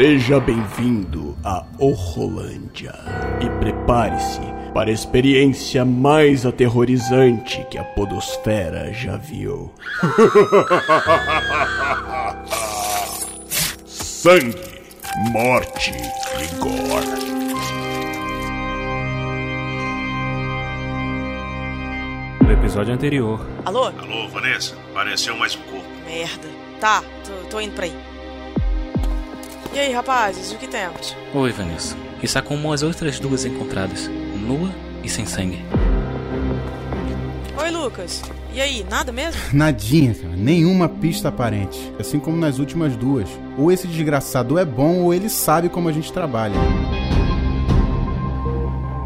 Seja bem-vindo a Orrolândia e prepare-se para a experiência mais aterrorizante que a Podosfera já viu. Sangue, morte e gore. No episódio anterior. Alô? Alô, Vanessa? Apareceu mais um corpo. Merda. Tá, tô, tô indo pra aí. E aí, rapazes, o que temos? Oi, Vanessa. Está como as outras duas encontradas, nua e sem sangue. Oi, Lucas. E aí, nada mesmo? Nadinha, cara. Nenhuma pista aparente. Assim como nas últimas duas. Ou esse desgraçado é bom, ou ele sabe como a gente trabalha.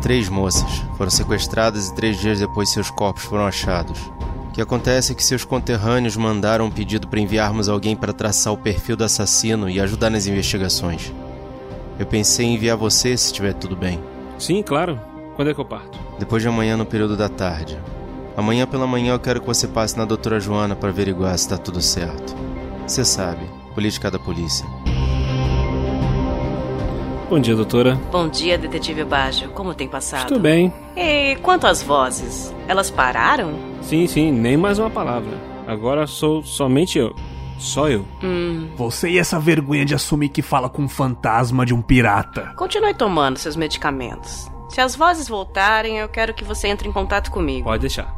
Três moças foram sequestradas e três dias depois seus corpos foram achados. O que acontece é que seus conterrâneos mandaram um pedido para enviarmos alguém para traçar o perfil do assassino e ajudar nas investigações. Eu pensei em enviar você se estiver tudo bem. Sim, claro. Quando é que eu parto? Depois de amanhã no período da tarde. Amanhã pela manhã eu quero que você passe na doutora Joana para averiguar se está tudo certo. Você sabe, política da polícia. Bom dia, doutora. Bom dia, detetive Baggio. Como tem passado? Estou bem. E quanto às vozes? Elas pararam? Sim, sim, nem mais uma palavra. Agora sou somente eu. Só eu. Hum. Você e essa vergonha de assumir que fala com um fantasma de um pirata. Continue tomando seus medicamentos. Se as vozes voltarem, eu quero que você entre em contato comigo. Pode deixar.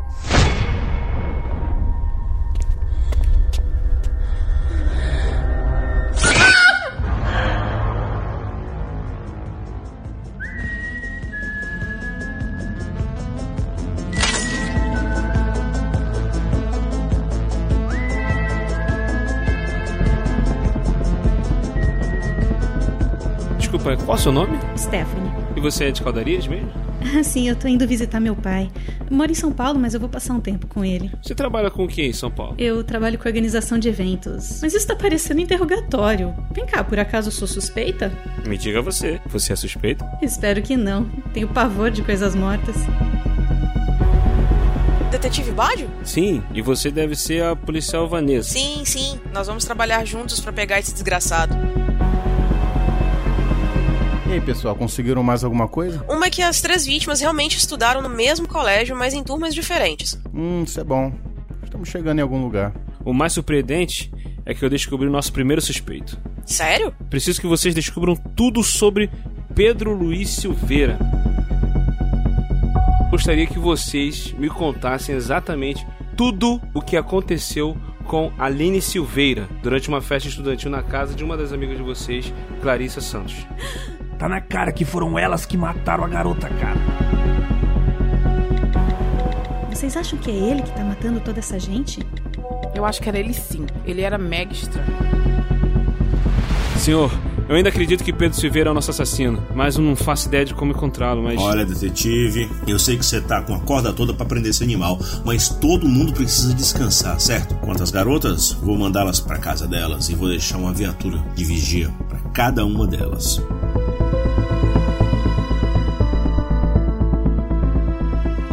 Desculpa, qual é o seu nome? Stephanie. E você é de Caldarias mesmo? Ah, sim, eu tô indo visitar meu pai. Eu moro em São Paulo, mas eu vou passar um tempo com ele. Você trabalha com quem em São Paulo? Eu trabalho com organização de eventos. Mas isso tá parecendo interrogatório. Vem cá, por acaso sou suspeita? Me diga você. Você é suspeito? Espero que não. Tenho pavor de coisas mortas. Detetive Badio? Sim, e você deve ser a policial Vanessa. Sim, sim. Nós vamos trabalhar juntos pra pegar esse desgraçado. E aí, pessoal, conseguiram mais alguma coisa? Uma é que as três vítimas realmente estudaram no mesmo colégio, mas em turmas diferentes. Hum, isso é bom. Estamos chegando em algum lugar. O mais surpreendente é que eu descobri o nosso primeiro suspeito. Sério? Preciso que vocês descubram tudo sobre Pedro Luiz Silveira. Gostaria que vocês me contassem exatamente tudo o que aconteceu com Aline Silveira durante uma festa estudantil na casa de uma das amigas de vocês, Clarissa Santos. Tá na cara que foram elas que mataram a garota, cara. Vocês acham que é ele que tá matando toda essa gente? Eu acho que era ele sim. Ele era mega estranho. Senhor, eu ainda acredito que Pedro Silveira é o nosso assassino, mas eu não faço ideia de como encontrá-lo, mas. Olha, detetive, eu sei que você tá com a corda toda para prender esse animal, mas todo mundo precisa descansar, certo? Quanto às garotas, vou mandá-las para casa delas e vou deixar uma viatura de vigia para cada uma delas.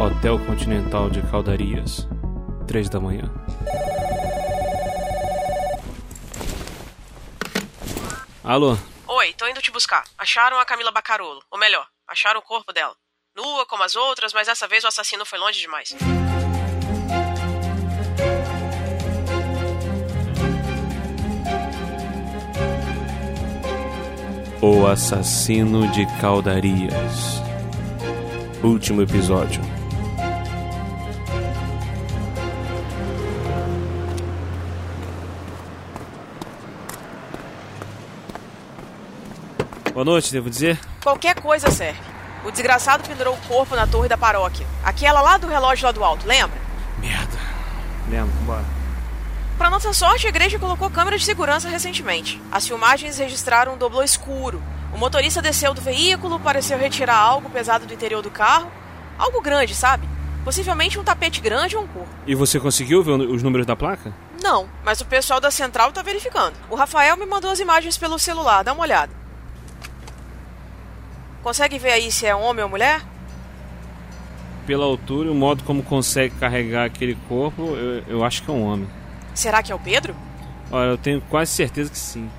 Hotel Continental de Caldarias, três da manhã. Alô? Oi, tô indo te buscar. Acharam a Camila Bacarolo. Ou melhor, acharam o corpo dela. Nua como as outras, mas dessa vez o assassino foi longe demais. O Assassino de Caldarias. Último episódio. Boa noite, devo dizer. Qualquer coisa serve. O desgraçado pendurou o corpo na torre da paróquia. Aquela lá do relógio lá do alto, lembra? Merda. Lembro, bora. Pra nossa sorte, a igreja colocou câmera de segurança recentemente. As filmagens registraram um doblô escuro. O motorista desceu do veículo, pareceu retirar algo pesado do interior do carro. Algo grande, sabe? Possivelmente um tapete grande ou um corpo. E você conseguiu ver os números da placa? Não, mas o pessoal da central tá verificando. O Rafael me mandou as imagens pelo celular, dá uma olhada. Consegue ver aí se é homem ou mulher? Pela altura e o modo como consegue carregar aquele corpo, eu, eu acho que é um homem. Será que é o Pedro? Olha, eu tenho quase certeza que sim.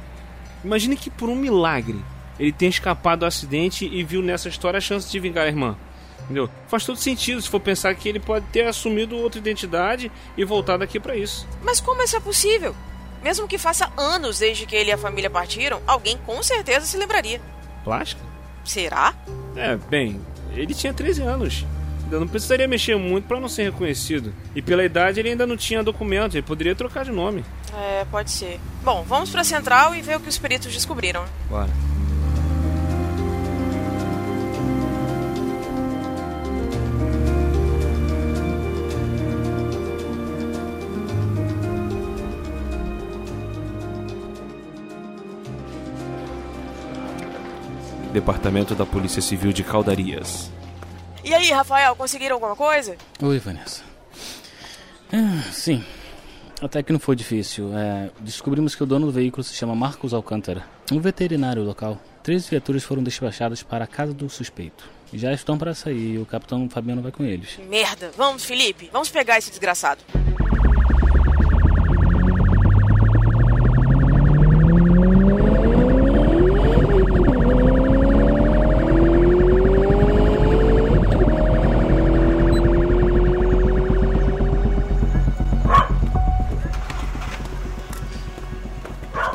Imagine que por um milagre ele tenha escapado do acidente e viu nessa história a chance de vingar a irmã. Entendeu? Faz todo sentido se for pensar que ele pode ter assumido outra identidade e voltado aqui para isso. Mas como isso é possível? Mesmo que faça anos desde que ele e a família partiram, alguém com certeza se lembraria. Plástica? Será? É, bem, ele tinha 13 anos. Ainda não precisaria mexer muito para não ser reconhecido. E pela idade ele ainda não tinha documento, ele poderia trocar de nome. É, pode ser. Bom, vamos pra central e ver o que os peritos descobriram. Bora. Departamento da Polícia Civil de Caldarias. E aí, Rafael, conseguiram alguma coisa? Oi, Vanessa. Ah, sim. Até que não foi difícil. É, descobrimos que o dono do veículo se chama Marcos Alcântara, um veterinário local. Três viaturas foram despachadas para a casa do suspeito. Já estão para sair e o capitão Fabiano vai com eles. Merda. Vamos, Felipe. Vamos pegar esse desgraçado.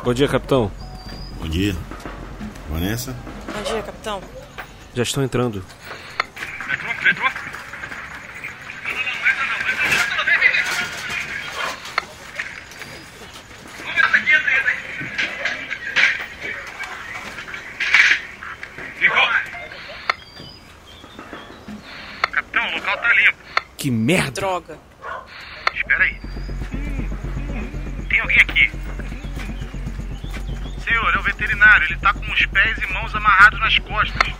Bom dia, capitão. Bom dia. Vanessa? Bom dia, capitão. Já estão entrando. Capitão, o local tá limpo. Que merda! Droga. Espera aí. Tem alguém aqui. Senhor, é o veterinário. Ele tá com os pés e mãos amarrados nas costas.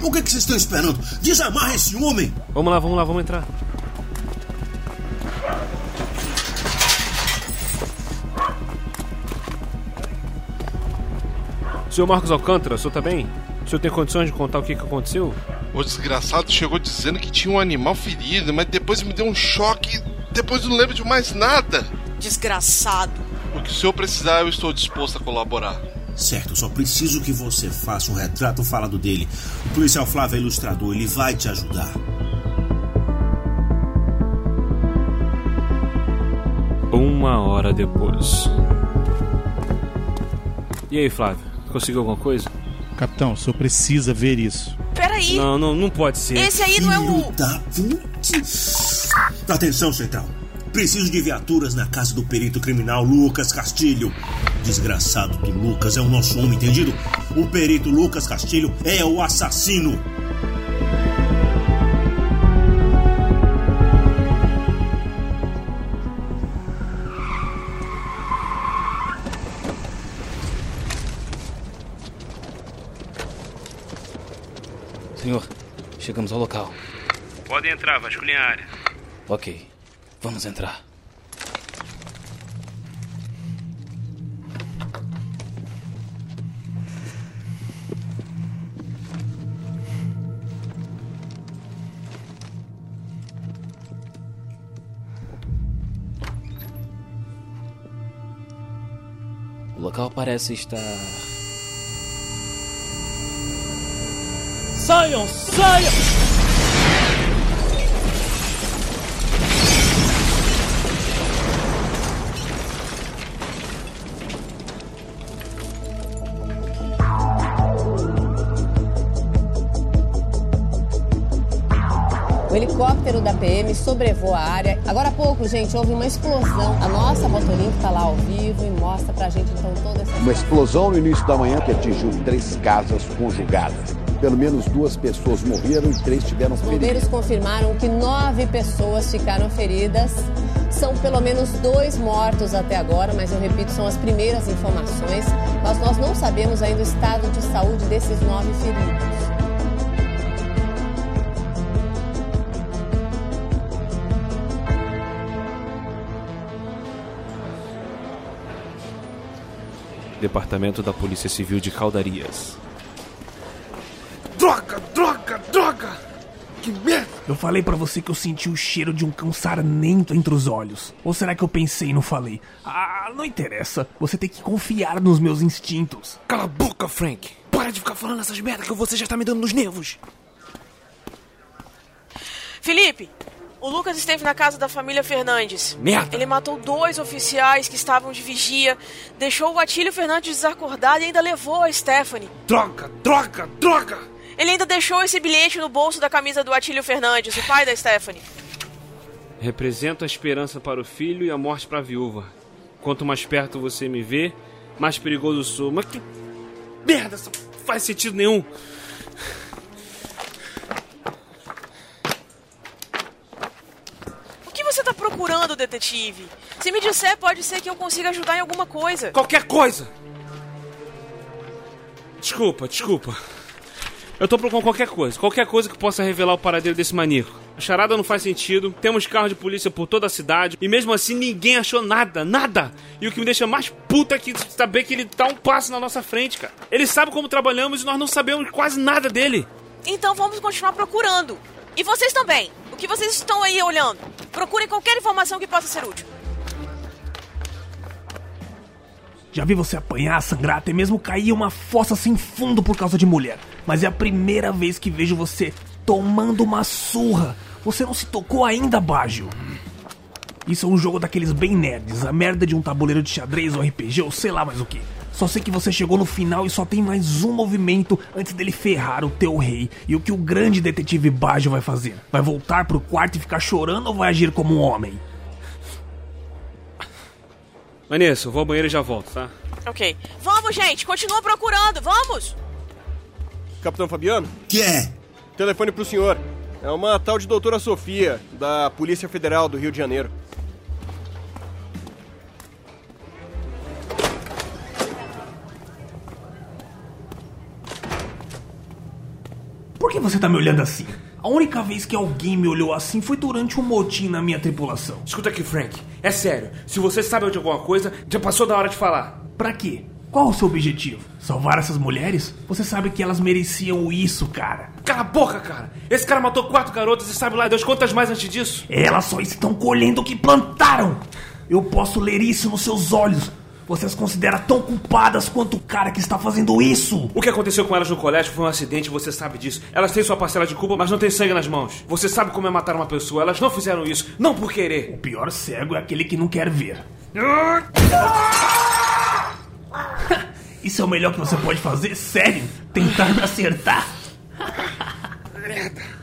O que, que vocês estão esperando? Desamarra esse homem! Vamos lá, vamos lá, vamos entrar. Senhor Marcos Alcântara, o senhor tá bem? O senhor tem condições de contar o que, que aconteceu? O desgraçado chegou dizendo que tinha um animal ferido, mas depois me deu um choque. Depois não lembro de mais nada. Desgraçado. O que o senhor precisar, eu estou disposto a colaborar. Certo, só preciso que você faça um retrato falado dele. O policial Flávio é ilustrador, ele vai te ajudar. Uma hora depois. E aí, Flávio? Conseguiu alguma coisa? Capitão, o senhor precisa ver isso. Peraí. Não, não, não pode ser. Esse aí não é o. Da. Atenção, Central. Preciso de viaturas na casa do perito criminal Lucas Castilho. Desgraçado do Lucas é o nosso homem, entendido? O perito Lucas Castilho é o assassino. Senhor, chegamos ao local. Podem entrar, vasculhem a área. Ok, vamos entrar. O local parece estar. Saiam, saiam! Helicóptero da PM sobrevoa a área. Agora há pouco, gente, houve uma explosão. A nossa Motolink está lá ao vivo e mostra pra gente então toda essa. Uma explosão no início da manhã que atingiu três casas conjugadas. Pelo menos duas pessoas morreram e três tiveram Os feridas. bombeiros confirmaram que nove pessoas ficaram feridas. São pelo menos dois mortos até agora, mas eu repito, são as primeiras informações. Mas nós não sabemos ainda o estado de saúde desses nove feridos. Departamento da Polícia Civil de Caldarias. Droga, droga, droga! Que merda! Eu falei pra você que eu senti o cheiro de um cão sarnento entre os olhos. Ou será que eu pensei e não falei? Ah, não interessa. Você tem que confiar nos meus instintos. Cala a boca, Frank. Para de ficar falando essas merdas que você já tá me dando nos nervos. Felipe, o Lucas esteve na casa da família Fernandes. Merda. Ele matou dois oficiais que estavam de vigia, deixou o Atílio Fernandes desacordado e ainda levou a Stephanie. Droga, droga, droga! Ele ainda deixou esse bilhete no bolso da camisa do Atílio Fernandes, o pai da Stephanie. Represento a esperança para o filho e a morte para a viúva. Quanto mais perto você me vê, mais perigoso sou. Mas que merda, isso não faz sentido nenhum. O que você tá procurando, detetive? Se me disser, pode ser que eu consiga ajudar em alguma coisa. Qualquer coisa! Desculpa, desculpa. Eu tô procurando qualquer coisa. Qualquer coisa que possa revelar o paradeiro desse maníaco. A charada não faz sentido. Temos carros de polícia por toda a cidade. E mesmo assim ninguém achou nada. Nada. E o que me deixa mais puta é que saber que ele tá um passo na nossa frente, cara. Ele sabe como trabalhamos e nós não sabemos quase nada dele. Então vamos continuar procurando. E vocês também. Que vocês estão aí olhando? Procurem qualquer informação que possa ser útil. Já vi você apanhar, sangrar, até mesmo cair uma fossa sem fundo por causa de mulher. Mas é a primeira vez que vejo você tomando uma surra. Você não se tocou ainda, Baggio. Isso é um jogo daqueles bem nerds, a merda de um tabuleiro de xadrez ou RPG ou sei lá mais o que. Só sei que você chegou no final e só tem mais um movimento antes dele ferrar o teu rei. E o que o grande detetive Baggio vai fazer? Vai voltar pro quarto e ficar chorando ou vai agir como um homem? Vanessa, eu vou ao banheiro e já volto, tá? Ok. Vamos, gente. Continua procurando. Vamos. Capitão Fabiano? Que é? Telefone pro senhor. É uma tal de doutora Sofia, da Polícia Federal do Rio de Janeiro. Por que você tá me olhando assim? A única vez que alguém me olhou assim foi durante um motim na minha tripulação. Escuta aqui, Frank. É sério. Se você sabe de alguma coisa, já passou da hora de falar. Pra quê? Qual o seu objetivo? Salvar essas mulheres? Você sabe que elas mereciam isso, cara. Cala a boca, cara! Esse cara matou quatro garotas e sabe lá Deus quantas mais antes disso? Elas só estão colhendo o que plantaram! Eu posso ler isso nos seus olhos. Você as considera tão culpadas quanto o cara que está fazendo isso. O que aconteceu com elas no colégio foi um acidente, você sabe disso. Elas têm sua parcela de culpa, mas não têm sangue nas mãos. Você sabe como é matar uma pessoa. Elas não fizeram isso, não por querer. O pior cego é aquele que não quer ver. Isso é o melhor que você pode fazer? Sério? Tentar me acertar? A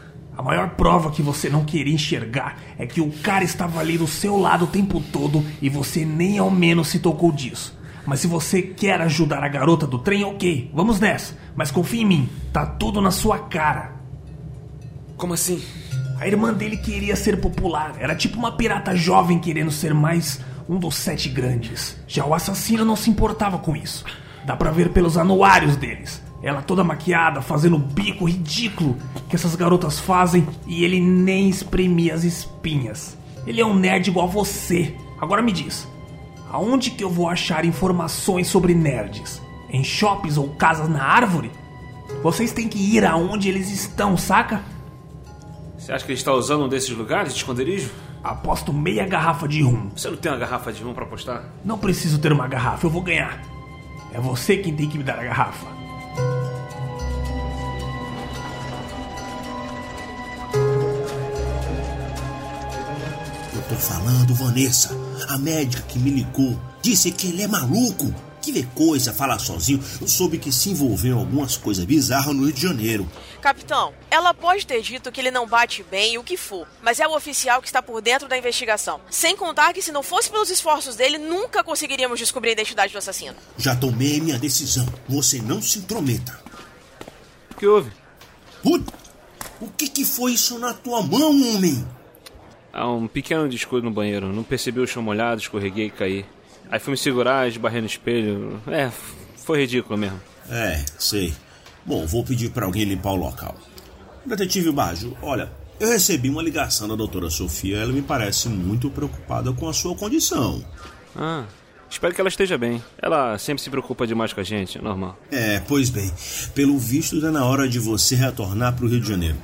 maior prova que você não queria enxergar é que o cara estava ali do seu lado o tempo todo e você nem ao menos se tocou disso. Mas se você quer ajudar a garota do trem, ok, vamos nessa. Mas confie em mim, tá tudo na sua cara. Como assim? A irmã dele queria ser popular, era tipo uma pirata jovem querendo ser mais um dos sete grandes. Já o assassino não se importava com isso. Dá pra ver pelos anuários deles. Ela toda maquiada, fazendo o bico ridículo que essas garotas fazem e ele nem espremia as espinhas. Ele é um nerd igual a você. Agora me diz, aonde que eu vou achar informações sobre nerds? Em shoppings ou casas na árvore? Vocês têm que ir aonde eles estão, saca? Você acha que ele está usando um desses lugares de esconderijo? Aposto meia garrafa de rum. Você não tem uma garrafa de rum pra apostar? Não preciso ter uma garrafa, eu vou ganhar. É você quem tem que me dar a garrafa. Tô falando, Vanessa. A médica que me ligou disse que ele é maluco. Que vê coisa, fala sozinho. Eu soube que se envolveu em algumas coisas bizarras no Rio de Janeiro. Capitão, ela pode ter dito que ele não bate bem, o que for, mas é o oficial que está por dentro da investigação. Sem contar que se não fosse pelos esforços dele, nunca conseguiríamos descobrir a identidade do assassino. Já tomei minha decisão. Você não se intrometa. O que houve? Puta, o que, que foi isso na tua mão, homem? Há um pequeno descuido no banheiro. Não percebi o chão molhado, escorreguei e caí. Aí fui me segurar, esbarrei no espelho. É, foi ridículo mesmo. É, sei. Bom, vou pedir para alguém limpar o local. Detetive Baggio, olha, eu recebi uma ligação da doutora Sofia. Ela me parece muito preocupada com a sua condição. Ah, Espero que ela esteja bem. Ela sempre se preocupa demais com a gente, é normal. É, pois bem, pelo visto está na hora de você retornar para o Rio de Janeiro.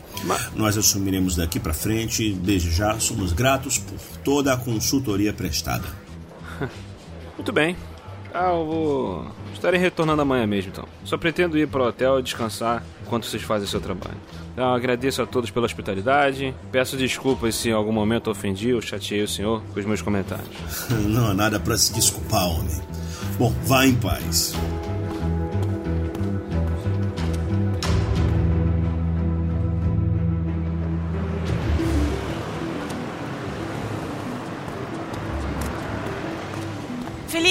Nós assumiremos daqui para frente, desde já somos gratos por toda a consultoria prestada. Muito bem. Ah, eu vou. Estarei retornando amanhã mesmo, então. Só pretendo ir para o hotel e descansar enquanto vocês fazem seu trabalho. Então, agradeço a todos pela hospitalidade. Peço desculpas se em algum momento ofendi ou chateei o senhor com os meus comentários. Não há nada para se desculpar, homem. Bom, vá em paz.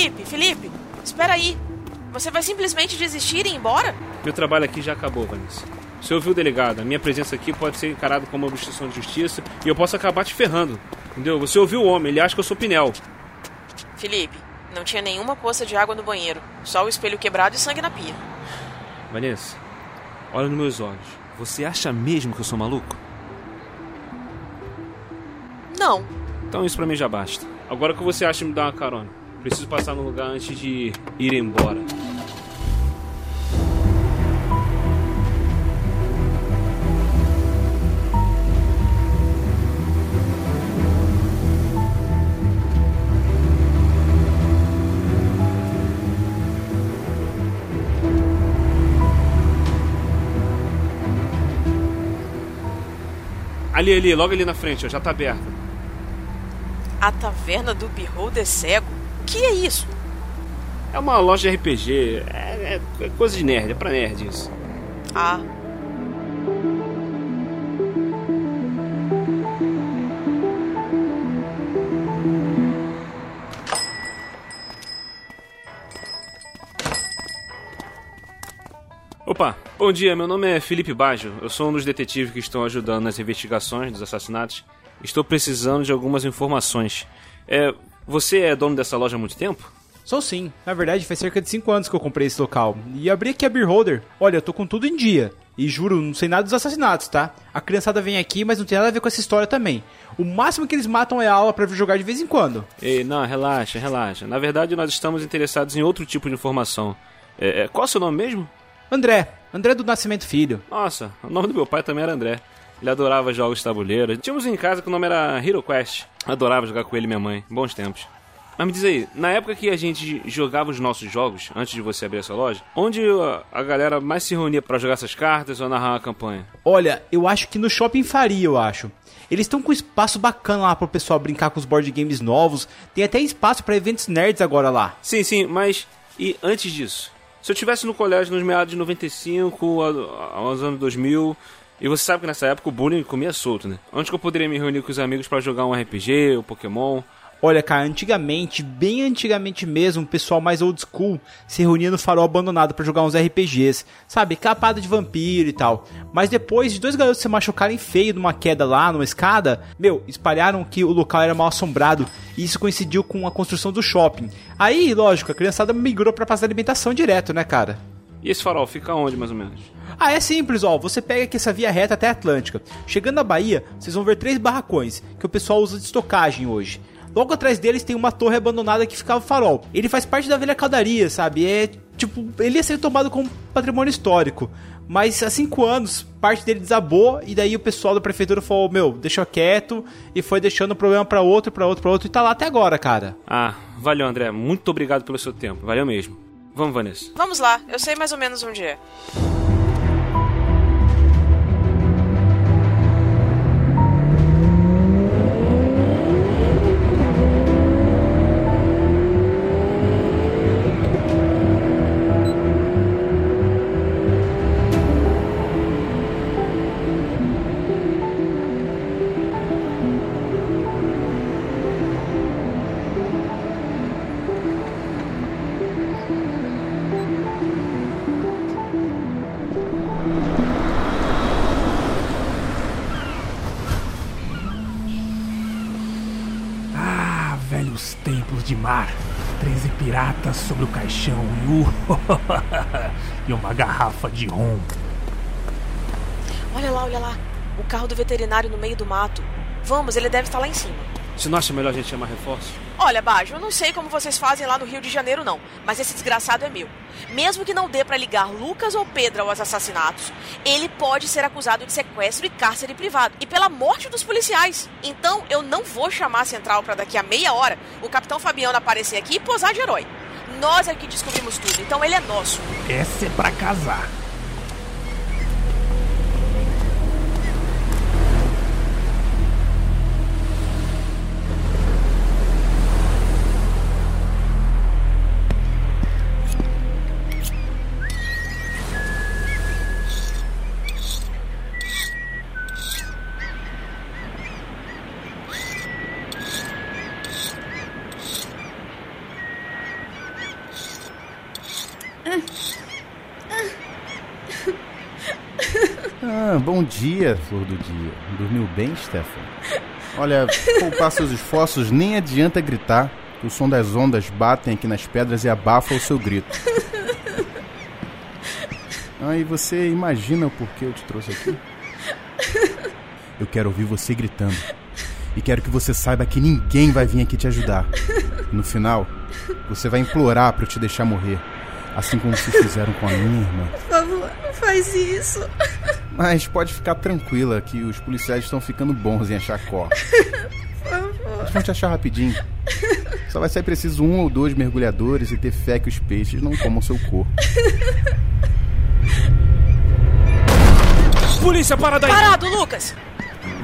Felipe, Felipe, espera aí. Você vai simplesmente desistir e ir embora? Meu trabalho aqui já acabou, Vanessa. Você ouviu o delegado? A minha presença aqui pode ser encarada como obstrução de justiça e eu posso acabar te ferrando. Entendeu? Você ouviu o homem, ele acha que eu sou Pinel. Felipe, não tinha nenhuma poça de água no banheiro, só o espelho quebrado e sangue na pia. Vanessa, olha nos meus olhos. Você acha mesmo que eu sou maluco? Não. Então isso pra mim já basta. Agora o que você acha de me dar uma carona? Preciso passar no lugar antes de ir embora. Ali, ali, logo ali na frente, ó, já tá aberta. A taverna do Beholder Cego? O que é isso? É uma loja de RPG. É, é, é coisa de nerd, é pra nerd isso. Ah. Opa, bom dia, meu nome é Felipe Baggio. Eu sou um dos detetives que estão ajudando nas investigações dos assassinatos. Estou precisando de algumas informações. É, você é dono dessa loja há muito tempo? Sou sim. Na verdade, faz cerca de 5 anos que eu comprei esse local. E abri aqui a Beer Holder. Olha, eu tô com tudo em dia. E juro, não sei nada dos assassinatos, tá? A criançada vem aqui, mas não tem nada a ver com essa história também. O máximo que eles matam é a aula para jogar de vez em quando. Ei, não, relaxa, relaxa. Na verdade, nós estamos interessados em outro tipo de informação. É, é, qual é o seu nome mesmo? André. André do Nascimento Filho. Nossa, o nome do meu pai também era André. Ele adorava jogos de tabuleiro. Tínhamos em casa que o nome era Hero Quest. Adorava jogar com ele e minha mãe. Bons tempos. Mas me diz aí, na época que a gente jogava os nossos jogos, antes de você abrir essa loja, onde a galera mais se reunia para jogar essas cartas ou narrar uma campanha? Olha, eu acho que no Shopping Faria, eu acho. Eles estão com espaço bacana lá pro pessoal brincar com os board games novos. Tem até espaço para eventos nerds agora lá. Sim, sim, mas e antes disso? Se eu tivesse no colégio nos meados de 95, aos anos 2000, e você sabe que nessa época o bullying comia solto, né? Onde que eu poderia me reunir com os amigos para jogar um RPG, um Pokémon? Olha, cara, antigamente, bem antigamente mesmo, o pessoal mais old school se reunia no farol abandonado para jogar uns RPGs, sabe? Capada de vampiro e tal. Mas depois de dois garotos se machucarem feio numa queda lá, numa escada, meu, espalharam que o local era mal assombrado e isso coincidiu com a construção do shopping. Aí, lógico, a criançada migrou pra praça de alimentação direto, né, cara? E esse farol fica onde, mais ou menos? Ah, é simples, ó. Você pega aqui essa via reta até a Atlântica. Chegando na Bahia, vocês vão ver três barracões que o pessoal usa de estocagem hoje. Logo atrás deles tem uma torre abandonada que ficava farol. Ele faz parte da velha caldaria, sabe? É tipo, ele ia ser tomado como patrimônio histórico. Mas há cinco anos, parte dele desabou e daí o pessoal da prefeitura falou: Meu, deixa quieto. E foi deixando o problema para outro, para outro, para outro. E tá lá até agora, cara. Ah, valeu, André. Muito obrigado pelo seu tempo. Valeu mesmo. Vamos, Vanessa. Vamos lá, eu sei mais ou menos onde é. Mar. Treze piratas sobre o caixão e, e uma garrafa de rum. Olha lá, olha lá. O carro do veterinário no meio do mato. Vamos, ele deve estar lá em cima. Você não acha melhor a gente chamar reforço? Olha, Bajo, eu não sei como vocês fazem lá no Rio de Janeiro, não. Mas esse desgraçado é meu. Mesmo que não dê pra ligar Lucas ou Pedro aos assassinatos, ele pode ser acusado de sequestro e cárcere privado. E pela morte dos policiais. Então eu não vou chamar a central pra daqui a meia hora o capitão Fabiano aparecer aqui e posar de herói. Nós é que descobrimos tudo, então ele é nosso. Essa é pra casar. Bom dia, flor do dia. Dormiu bem, Stefan? Olha, poupar seus esforços nem adianta gritar. que O som das ondas batem aqui nas pedras e abafa o seu grito. Ah, e você imagina o porquê eu te trouxe aqui? Eu quero ouvir você gritando. E quero que você saiba que ninguém vai vir aqui te ajudar. No final, você vai implorar para eu te deixar morrer. Assim como vocês fizeram com a minha irmã. Por favor, não faz isso. Mas pode ficar tranquila que os policiais estão ficando bons em achar corpos. Favor. Eles vão te achar rapidinho. Só vai ser preciso um ou dois mergulhadores e ter fé que os peixes não comam seu corpo. Polícia, para daí! Parado, Lucas!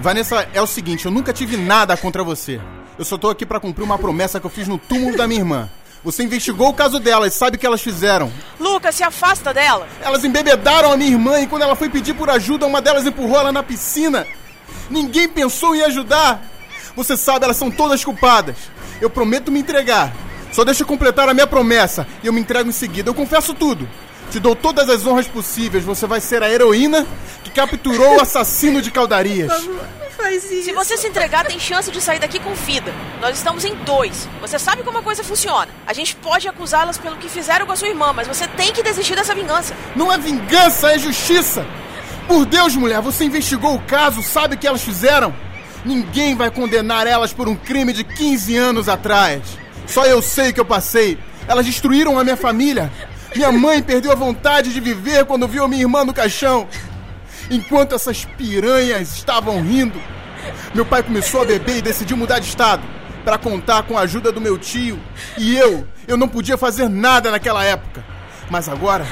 Vanessa, é o seguinte, eu nunca tive nada contra você. Eu só tô aqui pra cumprir uma promessa que eu fiz no túmulo da minha irmã. Você investigou o caso delas, sabe o que elas fizeram. Lucas, se afasta dela! Elas embebedaram a minha irmã e quando ela foi pedir por ajuda, uma delas empurrou ela na piscina. Ninguém pensou em ajudar. Você sabe, elas são todas culpadas. Eu prometo me entregar. Só deixa eu completar a minha promessa e eu me entrego em seguida. Eu confesso tudo. Te dou todas as honras possíveis. Você vai ser a heroína que capturou o assassino de isso. Se você se entregar, tem chance de sair daqui com vida. Nós estamos em dois. Você sabe como a coisa funciona. A gente pode acusá-las pelo que fizeram com a sua irmã, mas você tem que desistir dessa vingança. Não é vingança, é justiça. Por Deus, mulher, você investigou o caso, sabe o que elas fizeram? Ninguém vai condenar elas por um crime de 15 anos atrás. Só eu sei o que eu passei. Elas destruíram a minha família. Minha mãe perdeu a vontade de viver quando viu a minha irmã no caixão. Enquanto essas piranhas estavam rindo, meu pai começou a beber e decidiu mudar de estado para contar com a ajuda do meu tio. E eu, eu não podia fazer nada naquela época. Mas agora,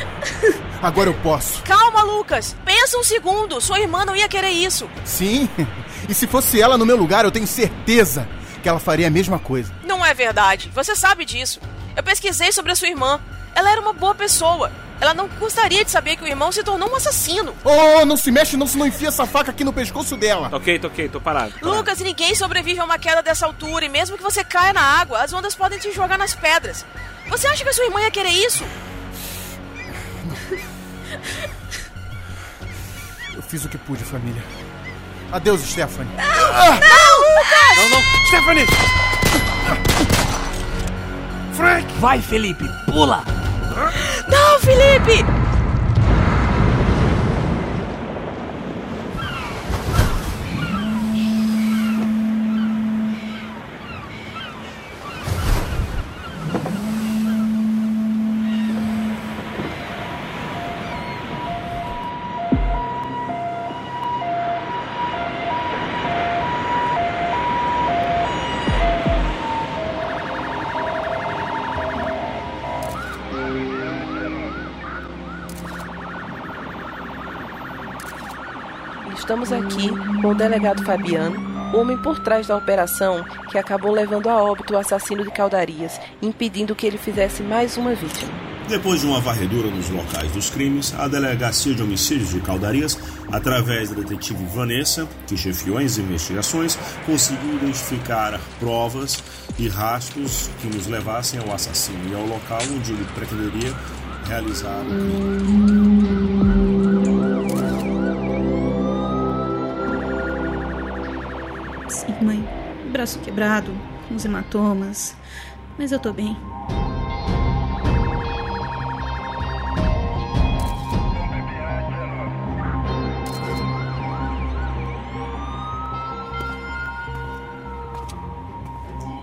agora eu posso. Calma, Lucas. Pensa um segundo. Sua irmã não ia querer isso. Sim. E se fosse ela no meu lugar, eu tenho certeza que ela faria a mesma coisa. Não é verdade. Você sabe disso. Eu pesquisei sobre a sua irmã. Ela era uma boa pessoa. Ela não gostaria de saber que o irmão se tornou um assassino. Oh, não se mexe não, se não enfia essa faca aqui no pescoço dela. Ok, tô ok, tô parado. parado. Lucas, ninguém sobrevive a uma queda dessa altura. E mesmo que você caia na água, as ondas podem te jogar nas pedras. Você acha que a sua irmã ia querer isso? Eu fiz o que pude, família. Adeus, Stephanie. Não, Lucas! Não, não. Stephanie! Frank! Vai, Felipe, pula! Não, Felipe! Estamos aqui com o delegado Fabiano, homem por trás da operação que acabou levando a óbito o assassino de Caldarias, impedindo que ele fizesse mais uma vítima. Depois de uma varredura nos locais dos crimes, a Delegacia de Homicídios de Caldarias, através da detetive Vanessa, que chefiou as investigações, conseguiu identificar provas e rastros que nos levassem ao assassino e ao local onde ele pretenderia realizar o crime. Mãe. Braço quebrado, com os hematomas. Mas eu tô bem.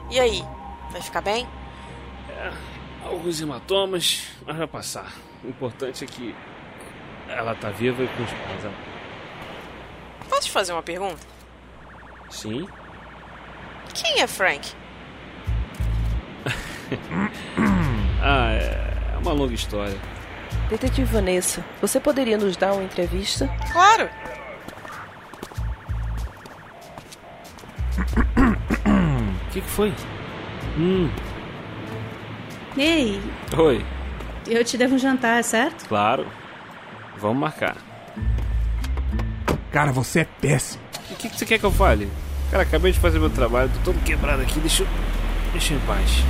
E aí, vai ficar bem? É, alguns hematomas, mas vai passar. O importante é que ela tá viva e com os pais. Ela... Posso te fazer uma pergunta? Sim. Quem é Frank? ah, é uma longa história. Detetive Vanessa, você poderia nos dar uma entrevista? Claro! O que, que foi? Hum. Ei, Oi, eu te devo um jantar, certo? claro. Vamos marcar. Cara, você é péssimo. O que, que você quer que eu fale? Cara, acabei de fazer meu trabalho, tô todo quebrado aqui, deixa eu. Deixa eu em paz.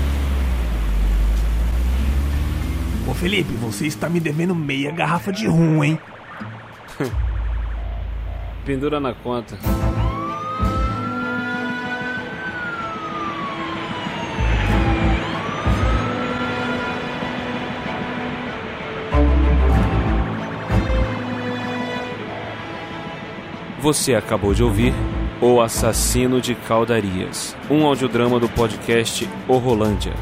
Ô Felipe, você está me devendo meia garrafa de rum, hein? Pendura na conta. Você acabou de ouvir O Assassino de Caldarias, um audiodrama do podcast O Rolândia.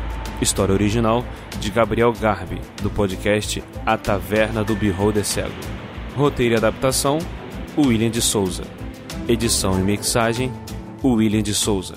História original de Gabriel Garbi, do podcast A Taverna do Beholder Cego. Roteiro e adaptação, William de Souza. Edição e mixagem, William de Souza.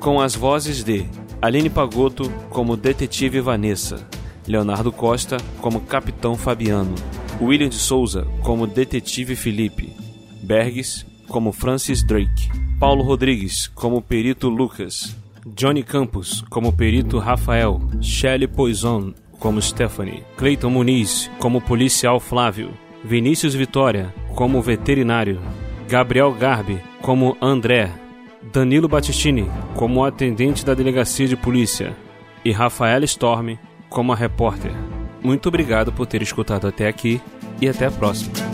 Com as vozes de Aline Pagotto como Detetive Vanessa, Leonardo Costa como Capitão Fabiano, William de Souza como Detetive Felipe, Bergs como Francis Drake, Paulo Rodrigues como Perito Lucas, Johnny Campos como Perito Rafael, Shelley Poison como Stephanie, Clayton Muniz como Policial Flávio, Vinícius Vitória como Veterinário, Gabriel Garbi como André, Danilo Battistini como Atendente da Delegacia de Polícia e Rafaela Storm como a repórter. Muito obrigado por ter escutado até aqui e até a próxima.